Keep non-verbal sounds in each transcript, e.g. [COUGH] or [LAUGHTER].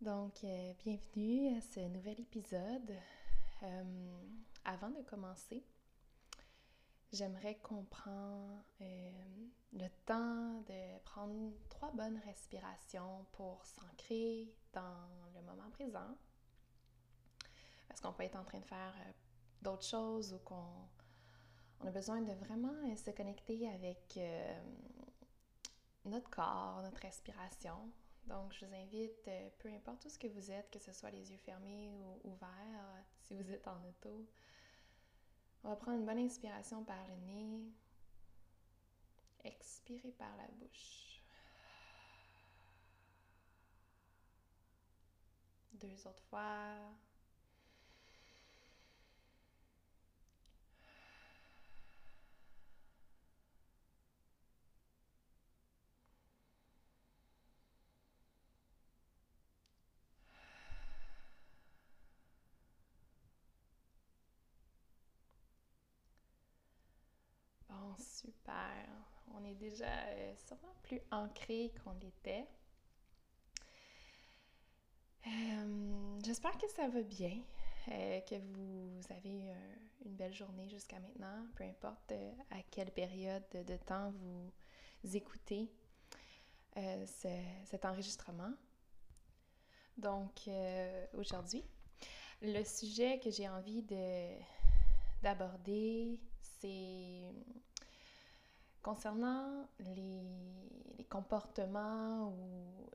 Donc, euh, bienvenue à ce nouvel épisode. Euh, avant de commencer, j'aimerais qu'on prenne euh, le temps de prendre trois bonnes respirations pour s'ancrer dans le moment présent. Parce qu'on peut être en train de faire d'autres choses ou qu'on on a besoin de vraiment se connecter avec notre corps, notre respiration. Donc, je vous invite, euh, peu importe où ce que vous êtes, que ce soit les yeux fermés ou ouverts, euh, si vous êtes en auto, on va prendre une bonne inspiration par le nez, expirer par la bouche. Deux autres fois. Super. On est déjà euh, sûrement plus ancré qu'on l'était. Euh, j'espère que ça va bien, euh, que vous avez une belle journée jusqu'à maintenant, peu importe à quelle période de temps vous écoutez cet enregistrement. Donc, aujourd'hui, le sujet que j'ai envie d'aborder, c'est Concernant les, comportements ou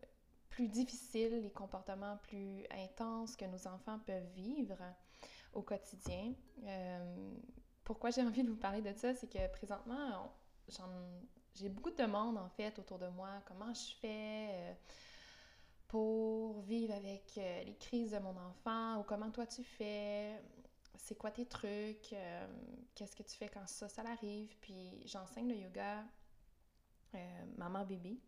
plus difficiles, les comportements plus intenses que nos enfants peuvent vivre au quotidien, euh, pourquoi j'ai [LAUGHS] envie de vous parler de ça, c'est que présentement, j'ai beaucoup de demandes en fait autour de moi. Comment je fais euh, pour vivre avec euh, les crises de mon enfant ou comment toi tu fais? C'est quoi tes trucs, euh, qu'est-ce que tu fais quand ça, ça arrive. Puis j'enseigne le yoga euh, maman-bébé.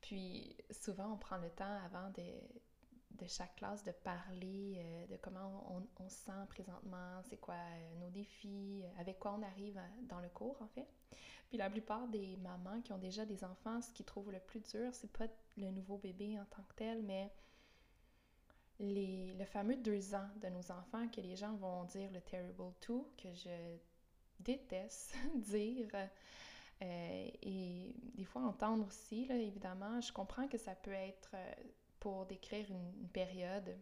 Puis souvent, on prend le temps avant de, chaque classe de parler euh, de comment on, on, se sent présentement, c'est quoi nos défis, avec quoi on arrive dans le cours en fait. Puis la plupart des mamans qui ont déjà des enfants, ce qu'ils trouvent le plus dur, c'est pas le nouveau bébé en tant que tel, mais les, le fameux deux ans de nos enfants que les gens vont dire le terrible two, que je déteste [LAUGHS] dire. Euh, et des fois entendre aussi, là, évidemment, je comprends que ça peut être euh, pour décrire une, période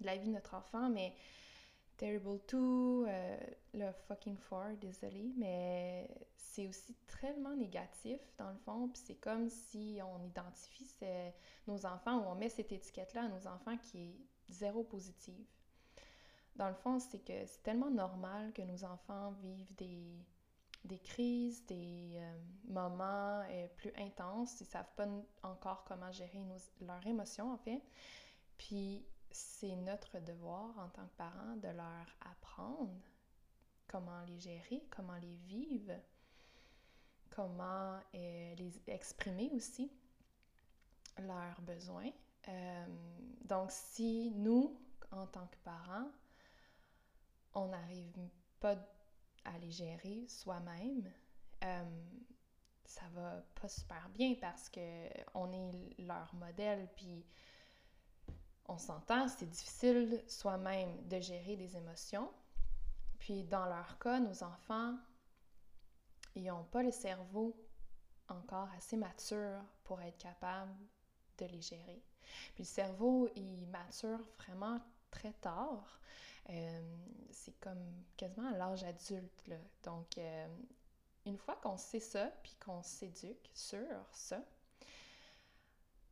de la vie de notre enfant, mais Terrible 2, euh, le fucking four, désolé, mais c'est aussi tellement négatif dans le fond, puis c'est comme si on identifie nos enfants ou on met cette étiquette-là à nos enfants qui est zéro positive. Dans le fond, c'est que c'est tellement normal que nos enfants vivent des, des crises, des euh, moments euh, plus intenses, ils savent pas encore comment gérer leurs émotions en fait. Puis c'est notre devoir en tant que parents de leur apprendre comment les gérer, comment les vivre, comment euh, les exprimer aussi, leurs besoins. Euh, donc, si nous, en tant que parents, on n'arrive pas à les gérer soi-même, euh, ça va pas super bien parce que on est leur modèle, puis on s'entend, c'est difficile soi-même de gérer des émotions. Puis dans leur cas, nos enfants, ils n'ont pas le cerveau encore assez mature pour être capables de les gérer. Puis le cerveau, il mature vraiment très tard. Euh, c'est comme quasiment à l'âge adulte. Donc, euh, une fois qu'on sait ça, puis qu'on s'éduque sur ça,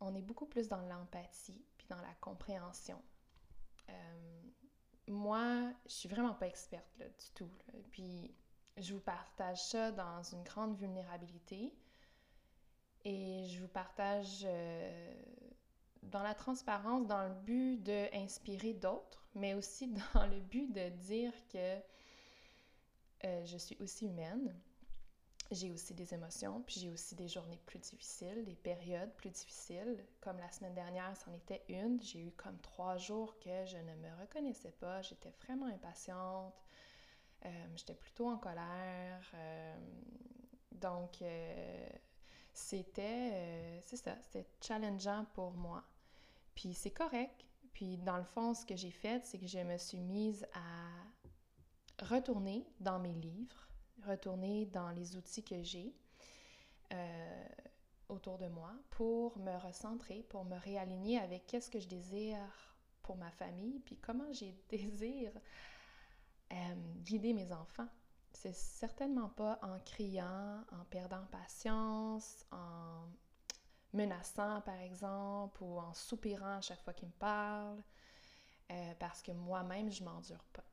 on est beaucoup plus dans l'empathie, dans la compréhension. Euh, moi, je suis vraiment pas experte là, du tout. Puis, je vous partage ça dans une grande vulnérabilité. Et je vous partage dans la transparence, dans le but d'inspirer d'autres, mais aussi [LAUGHS] dans le but de dire que euh, je suis aussi humaine. J'ai aussi des émotions, puis j'ai aussi des journées plus difficiles, des périodes plus difficiles. Comme la semaine dernière, c'en était une. J'ai eu comme trois jours que je ne me reconnaissais pas. J'étais vraiment impatiente. Euh, j'étais plutôt en colère. Euh, donc, c'était, c'est ça, c'était challengeant pour moi. Puis c'est correct. Puis dans le fond, ce que j'ai fait, c'est que je me suis mise à retourner dans mes livres, retourner dans les outils que j'ai euh, autour de moi pour me recentrer, pour me réaligner avec qu'est-ce que je désire pour ma famille, puis comment j'ai [LAUGHS] désire euh, guider mes enfants. C'est certainement pas en criant, en perdant patience, en menaçant, par exemple, ou en soupirant à chaque fois qu'il me parle, euh, parce que moi-même, je m'endure pas.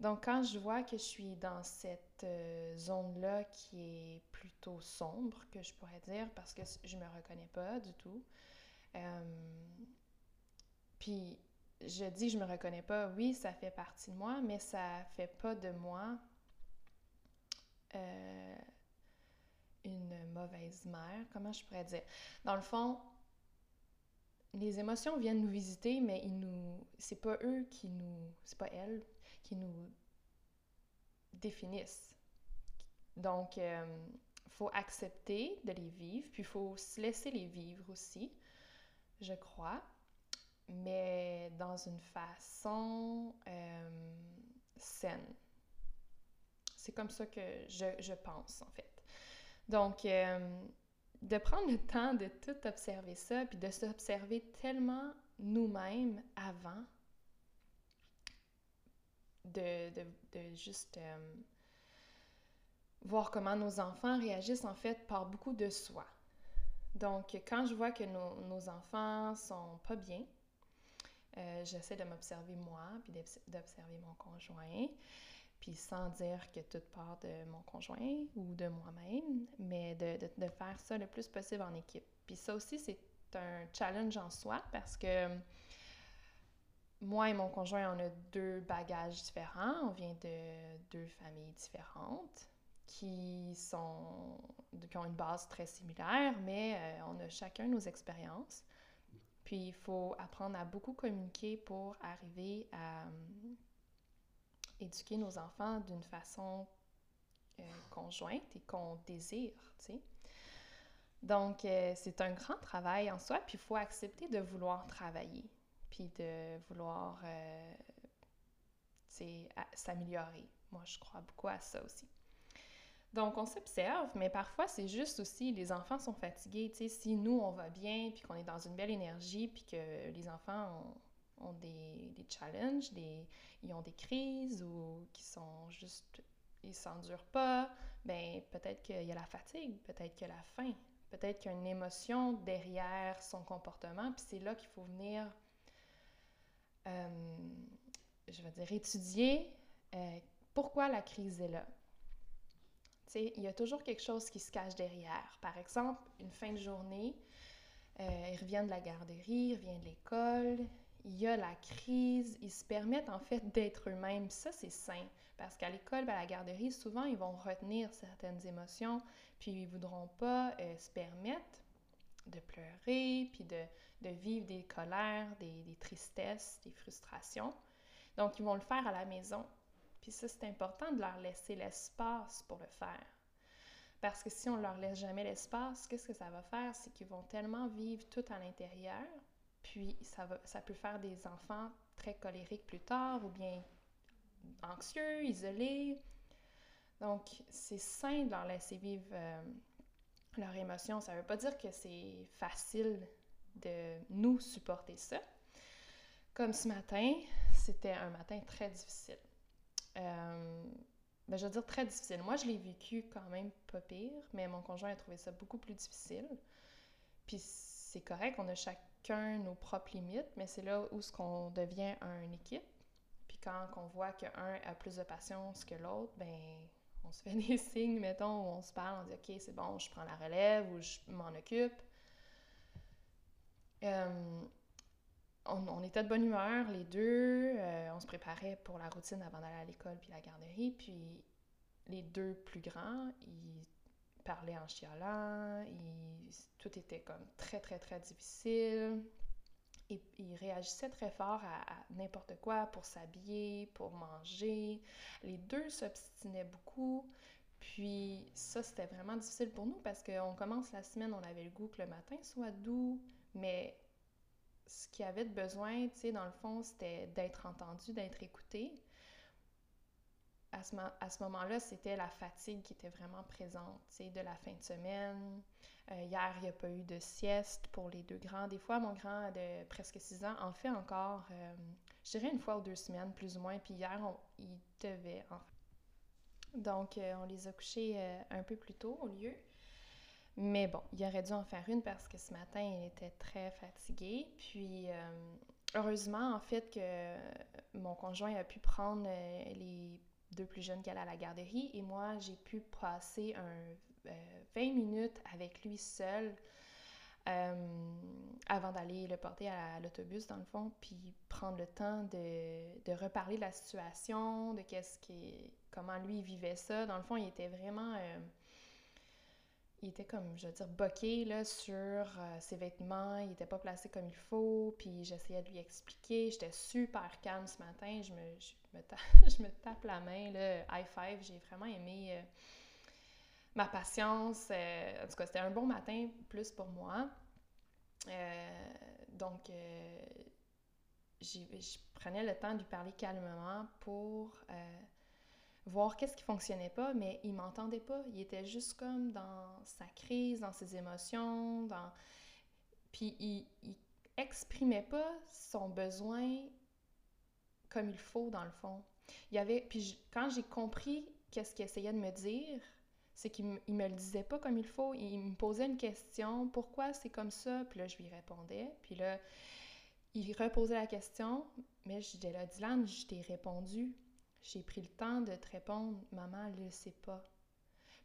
Donc, quand je vois que je suis dans cette euh, zone-là qui est plutôt sombre, que je pourrais dire, parce que je me reconnais pas du tout, euh, puis je dis je me reconnais pas, oui, ça fait partie de moi, mais ça fait pas de moi une mauvaise mère, comment je pourrais dire? Dans le fond, les émotions viennent nous visiter, mais ils nous, c'est pas eux qui nous, c'est pas elles qui nous définissent. Donc, il euh, faut accepter de les vivre, puis il faut se laisser les vivre aussi, je crois, mais dans une façon euh, saine. C'est comme ça que je, je pense, en fait. Donc, euh, de prendre le temps de tout observer ça, puis de s'observer tellement nous-mêmes avant de, juste euh, voir comment nos enfants réagissent en fait par beaucoup de soi. Donc, quand je vois que nos, enfants sont pas bien, euh, j'essaie de m'observer moi, puis d'observer mon conjoint puis sans dire que tout part de mon conjoint ou de moi-même, mais de, de, faire ça le plus possible en équipe. Puis ça aussi, c'est un challenge en soi parce que moi et mon conjoint, on a deux bagages différents. On vient de deux familles différentes qui, sont, qui ont une base très similaire, mais euh, on a chacun nos expériences. Puis il faut apprendre à beaucoup communiquer pour arriver à éduquer nos enfants d'une façon euh, conjointe et qu'on désire, tu sais. Donc, euh, c'est un grand travail en soi, puis il faut accepter de vouloir travailler, puis de vouloir, euh, s'améliorer. Moi, je crois beaucoup à ça aussi. Donc, on s'observe, mais parfois, c'est juste aussi, les enfants sont fatigués, tu si nous, on va bien, puis qu'on est dans une belle énergie, puis que les enfants ont des, des challenges, des, ils ont des crises ou qui sont juste, ils s'endurent pas, ben peut-être qu'il y a la fatigue, peut-être qu'il y a la faim, peut-être qu'il y a une émotion derrière son comportement, puis c'est là qu'il faut venir, je vais dire, étudier euh, pourquoi la crise est là. Il y a toujours quelque chose qui se cache derrière. Par exemple, une fin de journée, euh, il revient de la garderie, il revient de l'école, il y a la crise, ils se permettent en fait d'être eux-mêmes. Ça, c'est sain. Parce qu'à l'école, à la garderie, souvent, ils vont retenir certaines émotions, puis ils ne voudront pas euh, se permettre de pleurer, puis de, vivre des colères, des, des, tristesses, des frustrations. Donc, ils vont le faire à la maison. Puis ça, c'est important de leur laisser l'espace pour le faire. Parce que si on ne leur laisse jamais l'espace, qu'est-ce que ça va faire? C'est qu'ils vont tellement vivre tout à l'intérieur puis, ça, va, ça peut faire des enfants très colériques plus tard ou bien anxieux, isolés. Donc, c'est sain de leur laisser vivre euh, leurs émotions. Ça ne veut pas dire que c'est facile de nous supporter ça. Comme ce matin, c'était un matin très difficile. Euh, ben, je veux dire très difficile. Moi, je l'ai vécu quand même pas pire, mais mon conjoint a trouvé ça beaucoup plus difficile. Puis c'est correct, on a chacun nos propres limites, mais c'est là où ce qu'on devient une équipe. Puis quand on voit qu'un a plus de patience que l'autre, ben on se [LAUGHS] fait des signes, mettons, où on se parle, on dit OK, c'est bon, je prends la relève ou je m'en occupe. Euh, on, était de bonne humeur, les deux. Euh, on se préparait pour la routine avant d'aller à l'école puis la garderie. Puis les deux plus grands, ils parlaient en chialant. tout était comme très, très, très difficile. Et ils réagissaient très fort à, à n'importe quoi pour s'habiller, pour manger. Les deux s'obstinaient beaucoup. Puis ça, c'était vraiment difficile pour nous parce qu'on commence la semaine, on avait le goût que le matin soit doux, mais ce qu'il avait de besoin, tu sais, dans le fond, c'était d'être entendu, d'être écouté. À ce, à ce moment-là, c'était la fatigue qui était vraiment présente, tu sais, de la fin de semaine. Euh, hier, il n'y a pas eu de sieste pour les deux grands. Des fois, mon grand de presque 6 ans en fait encore, euh, je dirais une fois ou deux semaines, plus ou moins. Puis hier, il devait en Donc, euh, on les a couchés un peu plus tôt au lieu. Mais bon, il aurait dû en faire une parce que ce matin, il était très fatigué. Puis, euh, heureusement, en fait, que mon conjoint a pu prendre euh, les deux plus jeunes qu'elle à la garderie et moi, j'ai pu passer un 20 euh, minutes avec lui seul avant d'aller le porter à l'autobus, dans le fond, puis prendre le temps de, de reparler de la situation, de qu'est-ce qui, comment lui vivait ça. Dans le fond, il était vraiment il était comme, je veux dire, boqué là, sur euh, ses vêtements, il n'était pas placé comme il faut, puis j'essayais de lui expliquer. J'étais super calme ce matin, je me, je me, [LAUGHS] je me tape la main, là, high five, j'ai vraiment aimé euh, ma patience. Euh, en tout cas, c'était un bon matin, plus pour moi. donc, je prenais le temps de lui parler calmement pour voir qu'est-ce qui fonctionnait pas, mais il m'entendait pas. Il était juste comme dans sa crise, dans ses émotions, dans... Puis il, il exprimait pas son besoin comme il faut, dans le fond. Il y avait... Puis quand j'ai compris qu'est-ce qu'il essayait de me dire, c'est qu'il me, me le disait pas comme il faut. Il me posait une question, pourquoi c'est comme ça? Puis là, je lui répondais. Puis là, il reposait la question, mais je disais là, Dylan, je t'ai répondu j'ai pris le temps de te répondre, maman, elle ne sait pas.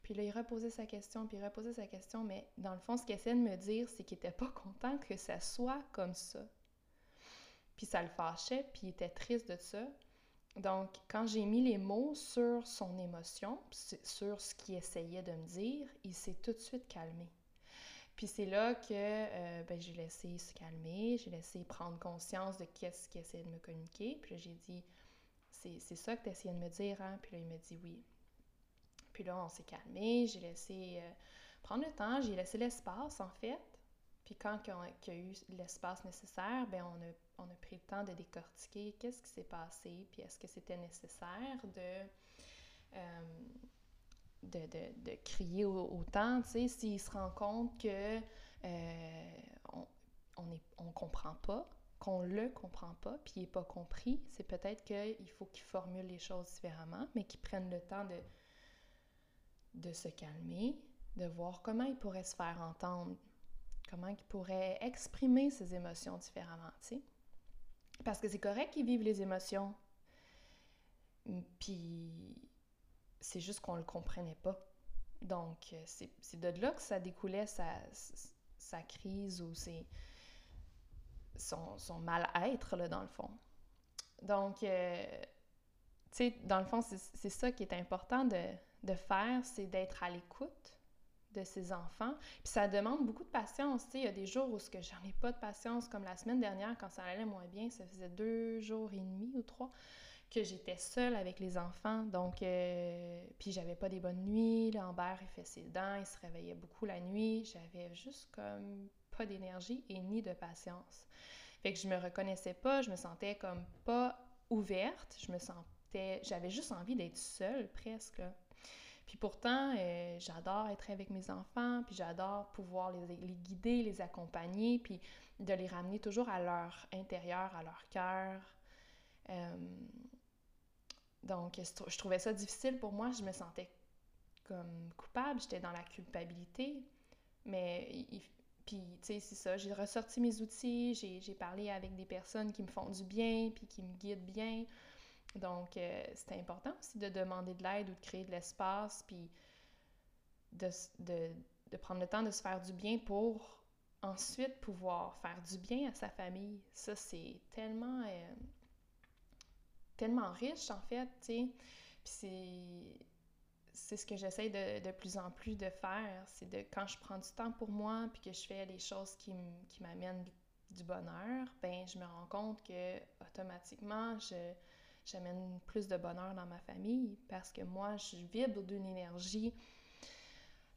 Puis là, il reposait sa question, puis il reposait sa question, mais dans le fond, ce qu'il essayait de me dire, c'est qu'il n'était pas content que ça soit comme ça. Puis ça le fâchait, puis il était triste de ça. Donc, quand j'ai mis les mots sur son émotion, sur ce qu'il essayait de me dire, il s'est tout de suite calmé. Puis c'est là que euh, ben, j'ai laissé se calmer, j'ai laissé prendre conscience de qu'est-ce qu'il essayait de me communiquer. Puis j'ai dit, c'est ça que tu essayais de me dire, hein? Puis là, il me dit oui. Puis là, on s'est calmé, j'ai laissé euh, prendre le temps, j'ai laissé l'espace, en fait. Puis quand il y a eu l'espace nécessaire, ben on a, on a pris le temps de décortiquer qu'est-ce qui s'est passé, puis est-ce que c'était nécessaire de, euh, de, de, crier autant, tu sais, s'il se rend compte que euh, on, on, on comprend pas, qu'on le comprend pas, puis il n'est pas compris, c'est peut-être qu'il faut qu'il formule les choses différemment, mais qu'il prenne le temps de, de se calmer, de voir comment il pourrait se faire entendre, comment il pourrait exprimer ses émotions différemment, tu sais. Parce que c'est correct qu'il vive les émotions, puis c'est juste qu'on le comprenait pas. Donc, c'est de là que ça découlait sa, sa crise ou ses son, mal-être, là, dans le fond. Donc, euh, tu sais, dans le fond, c'est ça qui est important de, de faire, c'est d'être à l'écoute de ses enfants. Puis ça demande beaucoup de patience. Tu sais, il y a des jours où que j'en ai pas de patience, comme la semaine dernière, quand ça allait moins bien, ça faisait deux jours et demi ou trois que j'étais seule avec les enfants. Donc, euh, puis j'avais pas des bonnes nuits. Lambert, il fait ses dents, il se réveillait beaucoup la nuit. J'avais juste comme d'énergie et ni de patience. Fait que je me reconnaissais pas, je me sentais comme pas ouverte, je me sentais, j'avais juste envie d'être seule presque. Puis pourtant, euh, j'adore être avec mes enfants, puis j'adore pouvoir les, les, guider, les accompagner, puis de les ramener toujours à leur intérieur, à leur cœur. Euh, donc, je trouvais ça difficile pour moi. Je me sentais comme coupable, j'étais dans la culpabilité. Mais, puis, tu sais, c'est ça. J'ai ressorti mes outils, j'ai parlé avec des personnes qui me font du bien, puis qui me guident bien. Donc, euh, c'était important aussi de demander de l'aide ou de créer de l'espace, puis de, de, de, prendre le temps de se faire du bien pour ensuite pouvoir faire du bien à sa famille. Ça, c'est tellement, euh, tellement riche, en fait, tu sais. Puis c'est c'est ce que j'essaie de, de, plus en plus de faire, c'est de quand je prends du temps pour moi puis que je fais les choses qui m'amènent du bonheur, ben je me rends compte que automatiquement je j'amène plus de bonheur dans ma famille parce que moi je vibre d'une énergie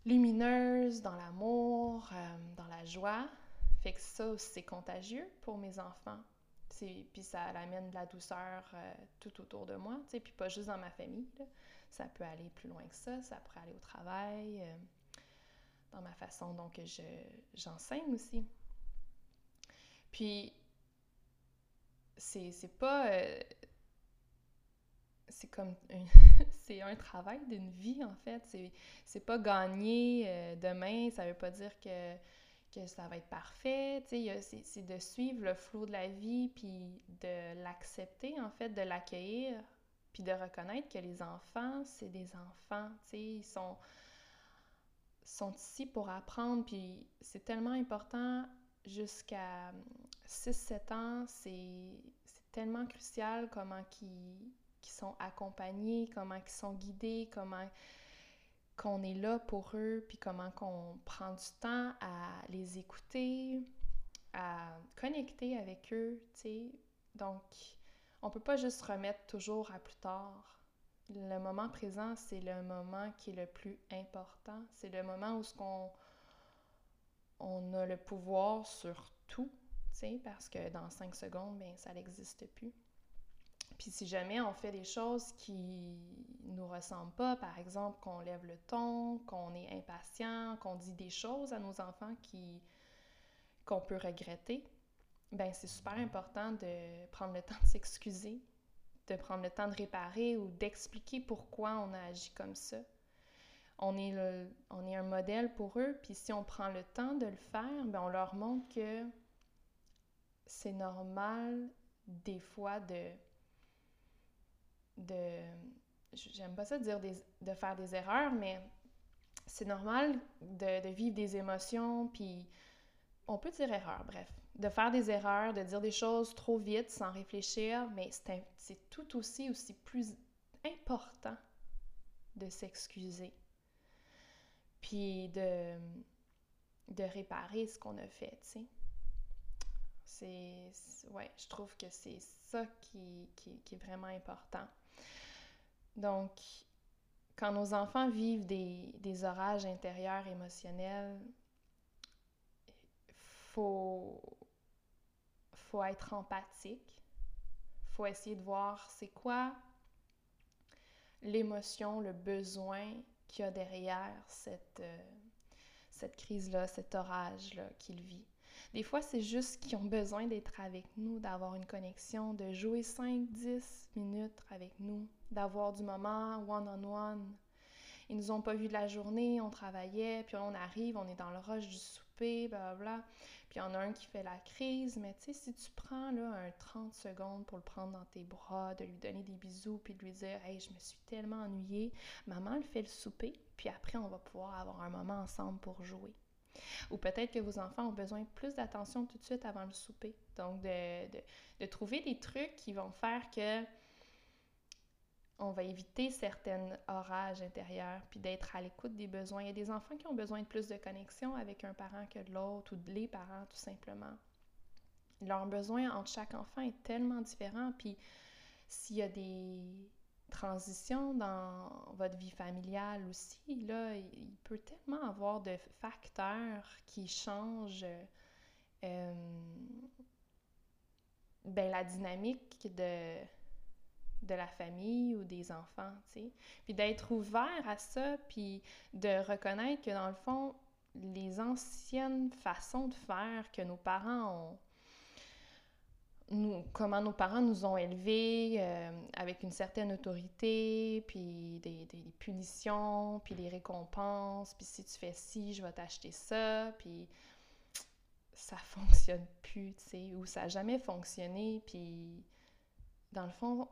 lumineuse dans l'amour, euh, dans la joie. Fait que ça c'est contagieux pour mes enfants. Puis ça amène de la douceur euh, tout autour de moi, puis pas juste dans ma famille. Ça peut aller plus loin que ça, ça pourrait aller au travail, euh, dans ma façon dont je, j'enseigne aussi. Puis, c'est, pas. Euh, c'est comme. [LAUGHS] c'est un travail d'une vie, en fait. C'est, c'est pas gagner euh, demain, ça veut pas dire que, que ça va être parfait. C'est, c'est de suivre le flot de la vie, puis de l'accepter, en fait, de l'accueillir puis de reconnaître que les enfants, c'est des enfants, tu sais, ils sont, sont ici pour apprendre, puis c'est tellement important jusqu'à 6-7 ans, c'est tellement crucial comment ils, sont accompagnés, comment ils sont guidés, comment qu'on est là pour eux, puis comment qu'on prend du temps à les écouter, à connecter avec eux, tu sais. Donc, on peut pas juste remettre toujours à plus tard. Le moment présent, c'est le moment qui est le plus important. C'est le moment où on a le pouvoir sur tout, parce que dans cinq secondes, ben, ça n'existe plus. Puis si jamais on fait des choses qui nous ressemblent pas, par exemple qu'on lève le ton, qu'on est impatient, qu'on dit des choses à nos enfants qui qu'on peut regretter, ben c'est super important de prendre le temps de s'excuser, de prendre le temps de réparer ou d'expliquer pourquoi on a agi comme ça. On est, on est un modèle pour eux, puis si on prend le temps de le faire, ben on leur montre que c'est normal des fois de... de J'aime pas ça dire de faire des erreurs, mais c'est normal de, de vivre des émotions, puis on peut dire erreur, bref de faire des erreurs, de dire des choses trop vite sans réfléchir, mais c'est tout aussi, aussi plus important de s'excuser. Puis de, de réparer ce qu'on a fait, tu sais. C'est, ouais, je trouve que c'est ça qui, qui, qui, est vraiment important. Donc, quand nos enfants vivent des, des orages intérieurs émotionnels, faut, faut être empathique. faut essayer de voir c'est quoi l'émotion, le besoin qu'il y a derrière cette, euh, cette crise-là, cet orage-là qu'il vit. Des fois, c'est juste qu'ils ont besoin d'être avec nous, d'avoir une connexion, de jouer 5-10 minutes avec nous, d'avoir du moment one-on-one. Ils nous ont pas vu de la journée, on travaillait, puis on arrive, on est dans le rush du souper, blablabla. Puis il y en a un qui fait la crise, mais tu sais, si tu prends là un 30 secondes pour le prendre dans tes bras, de lui donner des bisous, puis de lui dire Hey, je me suis tellement ennuyée, maman le fait le souper, puis après on va pouvoir avoir un moment ensemble pour jouer. Ou peut-être que vos enfants ont besoin plus d'attention tout de suite avant le souper. Donc, de, de trouver des trucs qui vont faire que on va éviter certains orages intérieurs, puis d'être à l'écoute des besoins. Il y a des enfants qui ont besoin de plus de connexion avec un parent que de l'autre, ou de les parents, tout simplement. Leur besoin entre chaque enfant est tellement différent, puis s'il y a des transitions dans votre vie familiale aussi, là, il peut tellement avoir de facteurs qui changent euh, ben, la dynamique de de la famille ou des enfants, tu sais. Puis d'être ouvert à ça, puis de reconnaître que dans le fond, les anciennes façons de faire que nos parents ont, nous, comment nos parents nous ont élevés euh, avec une certaine autorité, puis des, des, punitions, puis des récompenses, puis si tu fais ci, je vais t'acheter ça, puis ça fonctionne plus, tu sais, ou ça n'a jamais fonctionné, puis dans le fond,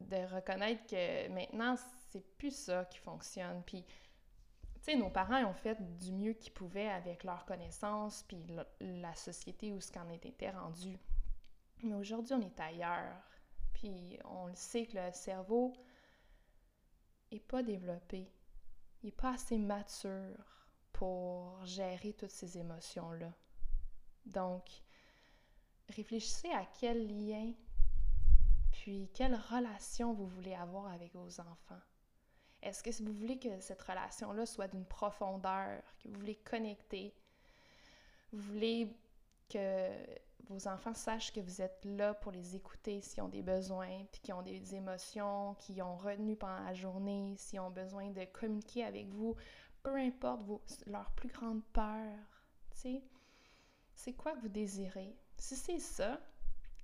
de reconnaître que maintenant, c'est plus ça qui fonctionne, puis tu sais, nos parents ont fait du mieux qu'ils pouvaient avec leurs connaissances, puis la société où ce qu'en était rendu. Mais aujourd'hui, on est ailleurs. Puis on le sait que le cerveau n'est pas développé. Il n'est pas assez mature pour gérer toutes ces émotions-là. Donc, réfléchissez à quel lien, puis quelle relation vous voulez avoir avec vos enfants? Est-ce que vous voulez que cette relation-là soit d'une profondeur, que vous voulez connecter? Vous voulez que vos enfants sachent que vous êtes là pour les écouter s'ils ont des besoins, puis qu'ils ont des émotions, qu'ils ont retenu pendant la journée, s'ils ont besoin de communiquer avec vous, peu importe leur plus grande peur. C'est quoi que vous désirez? Si c'est ça,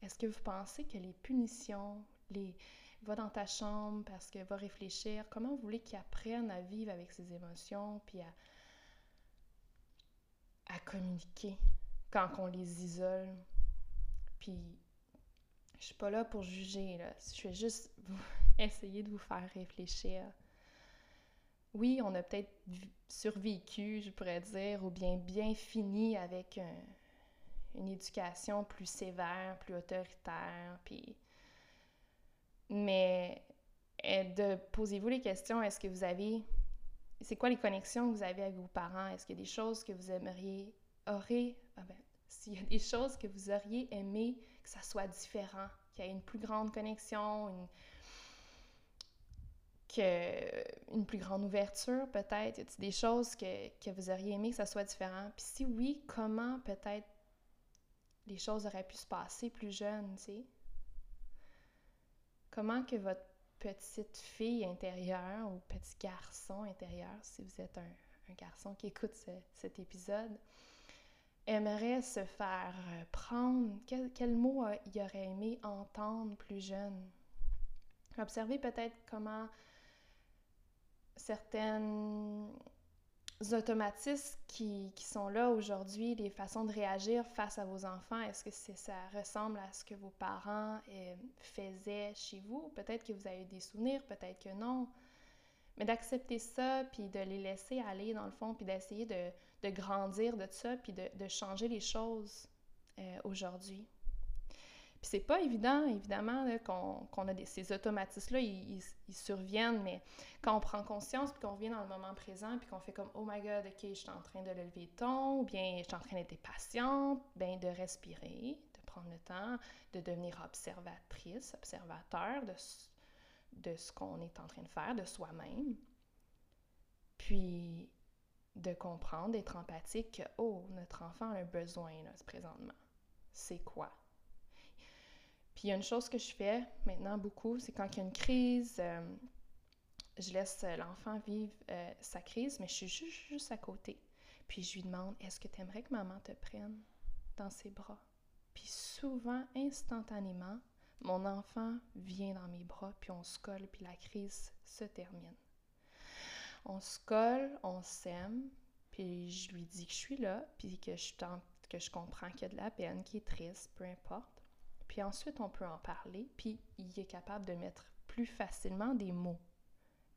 est-ce que vous pensez que les punitions, les, va dans ta chambre parce que va réfléchir? Comment vous voulez qu'ils apprennent à vivre avec ses émotions puis à, communiquer quand on les isole? Puis, je suis pas là pour juger, là. Je vais juste [LAUGHS] essayer de vous faire réfléchir. Oui, on a peut-être survécu, je pourrais dire, ou bien bien fini avec une éducation plus sévère, plus autoritaire, puis mais euh, de posez-vous les questions, est-ce que vous avez, c'est quoi les connexions que vous avez avec vos parents? Est-ce qu'il y a des choses que vous aimeriez, aurez, ah ben, s'il y a des choses que vous auriez aimé que ça soit différent, qu'il y ait une plus grande connexion, une, que, une plus grande ouverture peut-être? Y a des choses que, que vous auriez aimé que ça soit différent? Puis si oui, comment peut-être les choses auraient pu se passer plus jeune, tu sais? Comment que votre petite fille intérieure ou petit garçon intérieur, si vous êtes un, garçon qui écoute cet épisode, aimerait se faire euh, prendre, quel, quel mot il aurait aimé entendre plus jeune? Observez peut-être comment certaines automatismes qui, sont là aujourd'hui, les façons de réagir face à vos enfants, est-ce que ça ressemble à ce que vos parents euh, faisaient chez vous? Peut-être que vous avez des souvenirs, peut-être que non. Mais d'accepter ça, puis de les laisser aller dans le fond, puis d'essayer de, grandir de ça, puis de, changer les choses euh, aujourd'hui. Puis c'est pas évident, évidemment, qu'on a ces automatismes-là, ils, surviennent, mais quand on prend conscience, puis qu'on revient dans le moment présent, puis qu'on fait comme « Oh my God, OK, je suis en train de lever le ton », ou bien « Je suis en train d'être patiente », bien de respirer, de prendre le temps, de devenir observatrice, observateur de, de ce qu'on est en train de faire, de soi-même, puis de comprendre, d'être empathique que « Oh, notre enfant a un besoin, là, présentement. C'est quoi? » Puis il y a une chose que je fais maintenant beaucoup, c'est quand il y a une crise, euh, je laisse l'enfant vivre euh, sa crise, mais je suis juste, juste à côté. Puis je lui demande, est-ce que tu aimerais que maman te prenne dans ses bras? Puis souvent, instantanément, mon enfant vient dans mes bras, puis on se colle, puis la crise se termine. On se colle, on s'aime, puis je lui dis que je suis là, puis que je, que je comprends qu'il y a de la peine, qu'il est triste, peu importe. Puis ensuite, on peut en parler, puis il est capable de mettre plus facilement des mots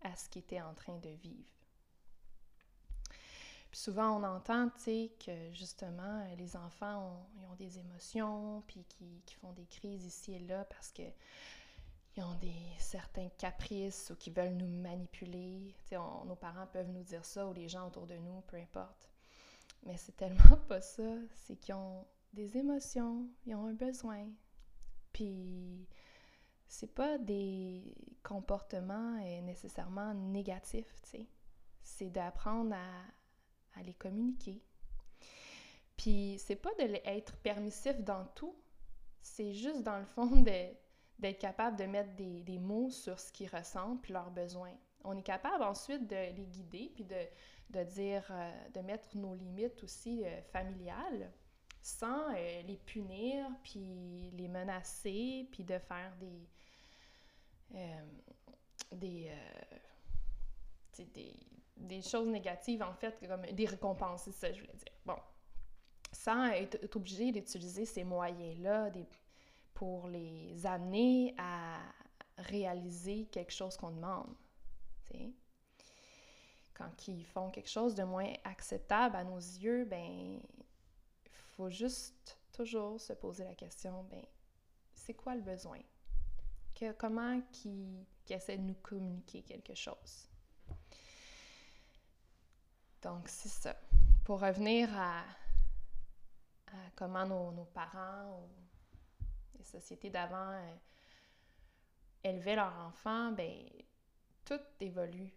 à ce qu'il était en train de vivre. Puis souvent, on entend, tu sais, que justement, les enfants ont, des émotions, puis qui, font des crises ici et là parce que ils ont des certains caprices ou qui veulent nous manipuler. Tu sais, nos parents peuvent nous dire ça ou les gens autour de nous, peu importe. Mais c'est tellement [LAUGHS] pas ça. C'est qu'ils ont des émotions, ils ont un besoin, puis c'est pas des comportements euh, nécessairement négatifs, tu sais. C'est d'apprendre à, les communiquer. Puis c'est pas de être permissif dans tout, c'est juste dans le fond d'être capable de mettre des, mots sur ce qu'ils ressentent puis leurs besoins. on est capable ensuite de les guider, puis de, de dire, euh, de mettre nos limites aussi euh, familiales sans euh, les punir, puis les menacer, puis de faire des... des, des, des choses négatives, en fait, comme des récompenses, c'est ça que je voulais dire. Bon. Sans être, obligé d'utiliser ces moyens-là pour les amener à réaliser quelque chose qu'on demande. Quand ils font quelque chose de moins acceptable à nos yeux, ben, faut juste toujours se poser la question, ben, c'est quoi le besoin? Que, comment qui, qui essaie de nous communiquer quelque chose? Donc, c'est ça. Pour revenir à, comment nos, parents ou les sociétés d'avant euh, élevaient leurs enfants, ben tout évolue,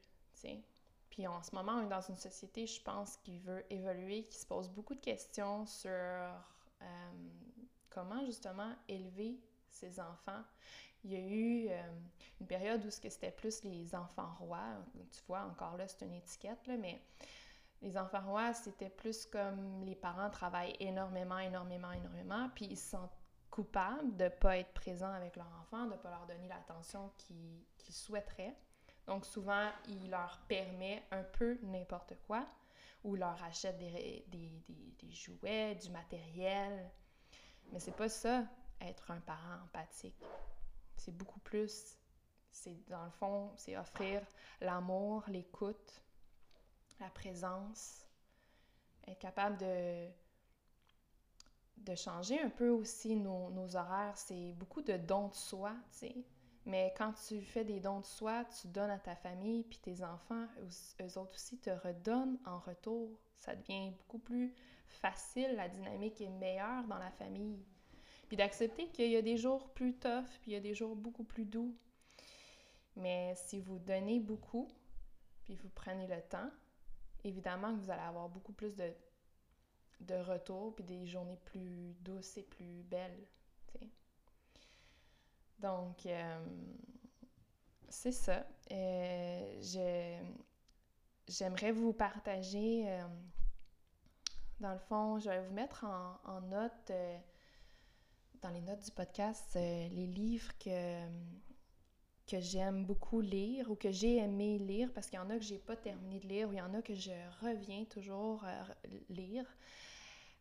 Puis en ce moment, on est dans une société, je pense, qui veut évoluer, qui se pose beaucoup de questions sur euh, comment justement élever ses enfants. Il y a eu euh, une période où c'était plus les enfants rois. Tu vois, encore là, c'est une étiquette, là, mais les enfants rois, c'était plus comme les parents travaillent énormément, énormément, énormément, puis ils se sentent coupables de ne pas être présents avec leur enfant, de ne pas leur donner l'attention qu'ils souhaiteraient. Donc souvent, il leur permet un peu n'importe quoi, ou leur achète des, des, des, jouets, du matériel. Mais c'est pas ça, être un parent empathique. C'est beaucoup plus. C'est dans le fond, c'est offrir l'amour, l'écoute, la présence, être capable de, de changer un peu aussi nos, nos horaires. C'est beaucoup de dons de soi, tu sais. Mais quand tu fais des dons de soi, tu donnes à ta famille, puis tes enfants, eux, autres aussi, te redonnent en retour. Ça devient beaucoup plus facile, la dynamique est meilleure dans la famille. Puis d'accepter qu'il y a des jours plus tough, puis il y a des jours beaucoup plus doux. Mais si vous donnez beaucoup, puis vous prenez le temps, évidemment que vous allez avoir beaucoup plus de, de retours puis des journées plus douces et plus belles. Donc, euh, c'est ça. Euh, j'aimerais vous partager, euh, dans le fond, je vais vous mettre en, en note, dans les notes du podcast, les livres que que j'aime beaucoup lire ou que j'ai aimé lire, parce qu'il y en a que j'ai pas terminé de lire ou il y en a que je reviens toujours lire.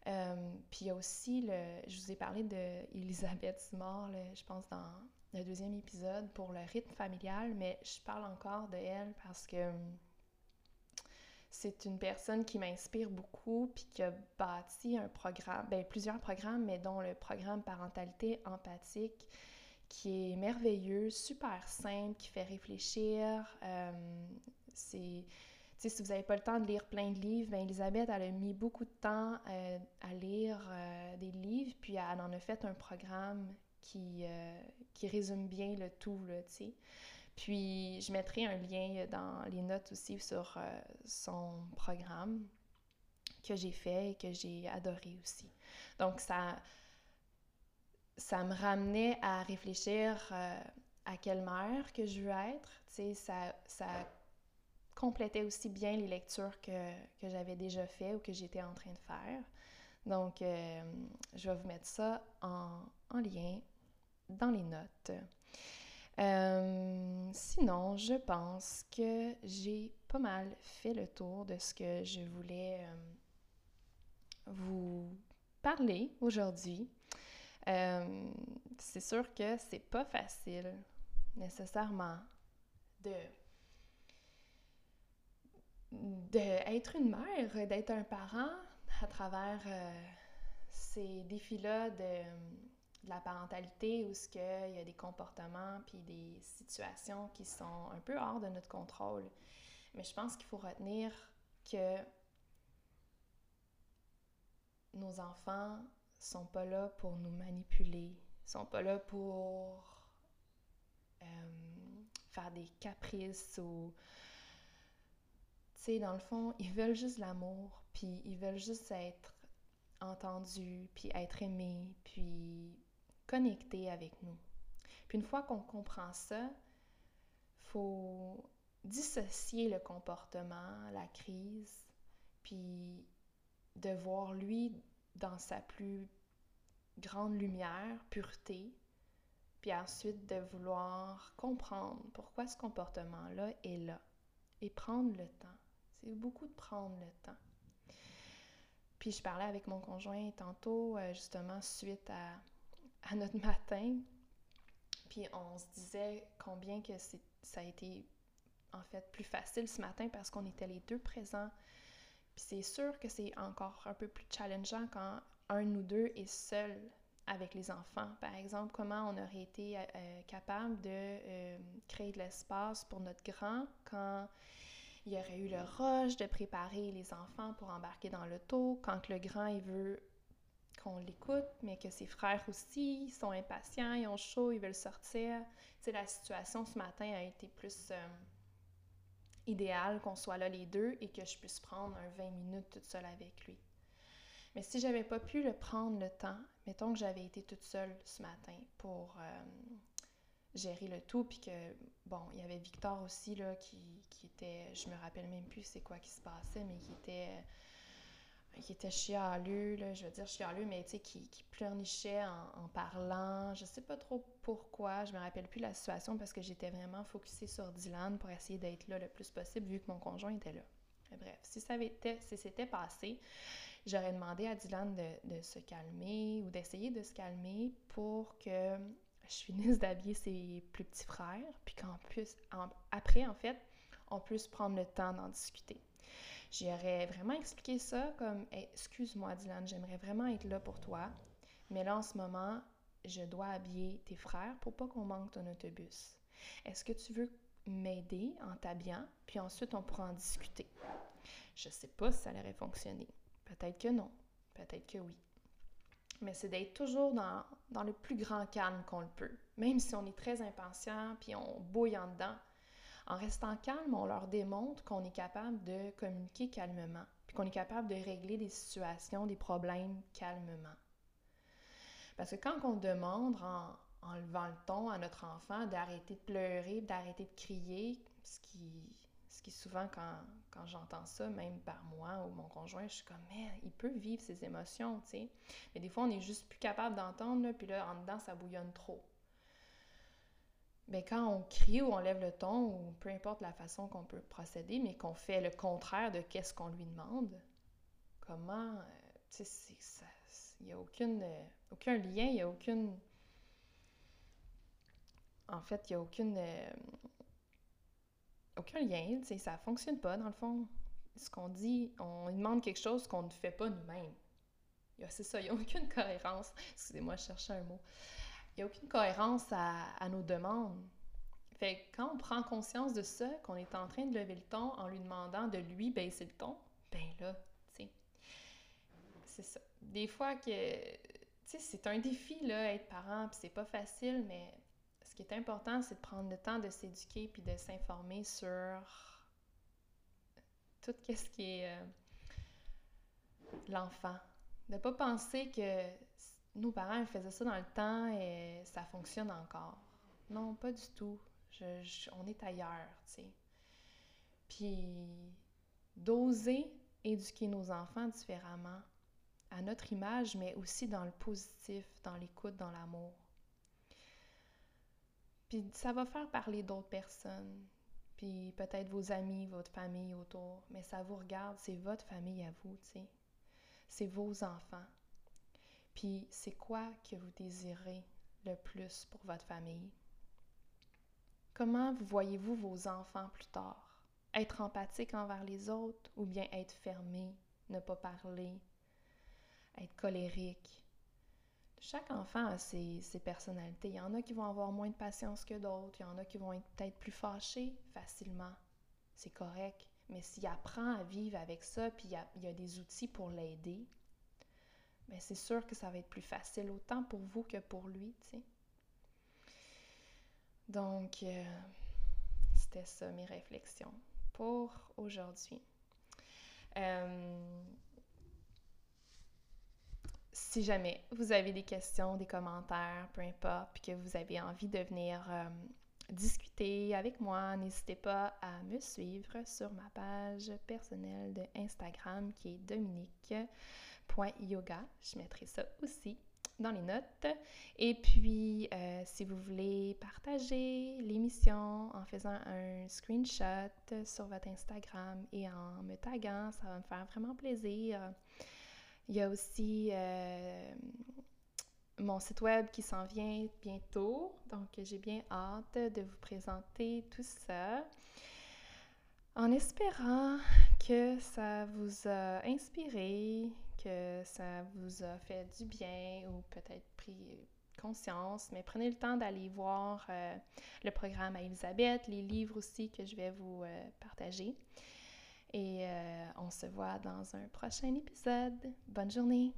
Euh, puis il y a aussi, le, je vous ai parlé d'Elisabeth Simard, je pense dans le deuxième épisode, pour le rythme familial, mais je parle encore de elle parce que c'est une personne qui m'inspire beaucoup puis qui a bâti un programme, ben, plusieurs programmes, mais dont le programme Parentalité empathique qui est merveilleux, super simple, qui fait réfléchir. Euh, c'est, si vous n'avez pas le temps de lire plein de livres, ben Elisabeth, a mis beaucoup de temps euh, à lire euh, des livres, puis elle en a fait un programme qui, qui résume bien le tout, tu sais. Puis, je mettrai un lien dans les notes aussi sur son programme que j'ai fait et que j'ai adoré aussi. Donc, ça, ça me ramenait à réfléchir euh, à quelle mère que je veux être. Tu sais, ça, ça complétait aussi bien les lectures que, que j'avais déjà fait ou que j'étais en train de faire. Donc, euh, je vais vous mettre ça en, en lien dans les notes. Euh, sinon, je pense que j'ai pas mal fait le tour de ce que je voulais vous parler aujourd'hui. Euh, c'est sûr que c'est pas facile nécessairement de d'être une mère, d'être un parent à travers euh, ces défis-là de, la parentalité où ce il y a des comportements puis des situations qui sont un peu hors de notre contrôle. Mais je pense qu'il faut retenir que nos enfants sont pas là pour nous manipuler, sont pas là pour euh, faire des caprices ou... Tu sais, dans le fond, ils veulent juste l'amour, puis ils veulent juste être entendus, puis être aimés, puis connectés avec nous. Puis une fois qu'on comprend ça, faut dissocier le comportement, la crise, puis de voir lui dans sa plus grande lumière, pureté, puis ensuite de vouloir comprendre pourquoi ce comportement-là est là et prendre le temps. C'est beaucoup de prendre le temps. Puis je parlais avec mon conjoint tantôt, euh, justement, suite à, notre [LAUGHS] matin. Puis on se disait combien que ça a été en fait plus facile ce matin parce qu'on était les deux présents. Puis c'est sûr que c'est encore un peu plus challengeant quand un ou deux est seul avec les enfants. Par exemple, comment on aurait été euh, capable de euh, créer de l'espace pour notre grand quand il y aurait eu le rush de préparer les enfants pour embarquer dans l'auto, quand le grand il veut qu'on l'écoute, mais que ses frères aussi sont impatients, ils ont chaud, ils veulent sortir. Tu la situation ce matin a été plus euh, idéale qu'on soit là les deux et que je puisse prendre un 20 minutes toute seule avec lui. Mais si j'avais pas pu le prendre le temps, mettons que j'avais été toute seule ce matin pour euh, gérer le tout, puis que, bon, il y avait Victor aussi, là, qui, qui était, je me rappelle même plus c'est quoi qui se passait, mais qui était, qui était chialeux, là, je veux dire chialeux, mais tu sais, qui, qui pleurnichait en, en, parlant, je sais pas trop pourquoi, je me rappelle plus la situation parce que j'étais vraiment focusée sur Dylan pour essayer d'être là le plus possible vu que mon conjoint était là. bref, si ça avait été, si c'était passé, j'aurais demandé à Dylan de, de se calmer ou d'essayer de se calmer pour que je finisse d'habiller ses plus petits frères, puis qu'en plus, après, en fait, on puisse prendre le temps d'en discuter. J'aurais vraiment expliqué ça comme Excuse-moi, Dylan, j'aimerais vraiment être là pour toi, mais là, en ce moment, je dois habiller tes frères pour pas qu'on manque ton autobus. Est-ce que tu veux m'aider en t'habillant, puis ensuite on pourra en discuter? Je sais pas si ça aurait fonctionné. Peut-être que non. Peut-être que oui mais c'est d'être toujours dans, dans, le plus grand calme qu'on le peut. Même si on est très impatient puis on bouille en dedans, en restant calme, on leur démontre qu'on est capable de communiquer calmement, puis qu'on est capable de régler des situations, des problèmes calmement. Parce que quand on demande en, en levant le ton à notre enfant d'arrêter de pleurer, d'arrêter de crier, ce qui ce qui souvent, quand, j'entends ça, même par moi ou mon conjoint, je suis comme, mais il peut vivre ses émotions, tu sais. Mais des fois, on est juste plus capable d'entendre, puis là, en dedans, ça bouillonne trop. Mais quand on crie ou on lève le ton, ou peu importe la façon qu'on peut procéder, mais qu'on fait le contraire de qu'est-ce qu'on lui demande, comment, euh, tu sais, il n'y a aucune, euh, aucun lien, il n'y a aucune... En fait, il n'y a aucune... Euh, aucun lien, tu ça fonctionne pas dans le fond. Ce qu'on dit, on demande quelque chose qu'on ne fait pas nous-mêmes. C'est ça, il n'y a aucune [LAUGHS] cohérence. Excusez-moi, je cherchais un mot. Il n'y a aucune cohérence à, nos demandes. Fait quand on prend conscience de ça, qu'on est en train de lever le ton en lui demandant de lui baisser le ton, ben là, c'est ça. Des fois que, c'est un défi, là, être parent, puis c'est pas facile, mais qui est important, c'est de prendre le temps de s'éduquer puis de s'informer sur tout ce qui est euh, l'enfant. De ne pas penser que nos parents faisaient ça dans le temps et ça fonctionne encore. Non, pas du tout. on est ailleurs, tu sais. Puis d'oser éduquer nos enfants différemment, à notre image, mais aussi dans le positif, dans l'écoute, dans l'amour. Puis ça va faire parler d'autres personnes, puis peut-être vos amis, votre famille autour, mais ça vous regarde, c'est votre famille à vous, tu sais. C'est vos enfants. Puis c'est quoi que vous désirez le plus pour votre famille? Comment vous voyez-vous vos enfants plus tard? Être empathique envers les autres ou bien être fermé, ne pas parler, être colérique, chaque enfant a ses, personnalités. Il y en a qui vont avoir moins de patience que d'autres. Il y en a qui vont être peut-être plus fâchés facilement. C'est correct. Mais s'il apprend à vivre avec ça, puis il y a, des outils pour l'aider, bien c'est sûr que ça va être plus facile autant pour vous que pour lui, tu sais. Donc, euh, c'était ça mes réflexions pour aujourd'hui. Euh, si jamais vous avez des questions, des commentaires, peu importe, puis que vous avez envie de venir euh, discuter avec moi, n'hésitez pas à me suivre sur ma page personnelle de Instagram qui est dominique.yoga. Je mettrai ça aussi dans les notes. Et puis, euh, si vous voulez partager l'émission en faisant un screenshot sur votre Instagram et en me taguant, ça va me faire vraiment plaisir. Il y a aussi euh, mon site web qui s'en vient bientôt, donc j'ai bien hâte de vous présenter tout ça. En espérant que ça vous a inspiré, que ça vous a fait du bien ou peut-être pris conscience, mais prenez le temps d'aller voir euh, le programme à Elisabeth, les livres aussi que je vais vous euh, partager. Et euh, on se voit dans un prochain épisode. Bonne journée!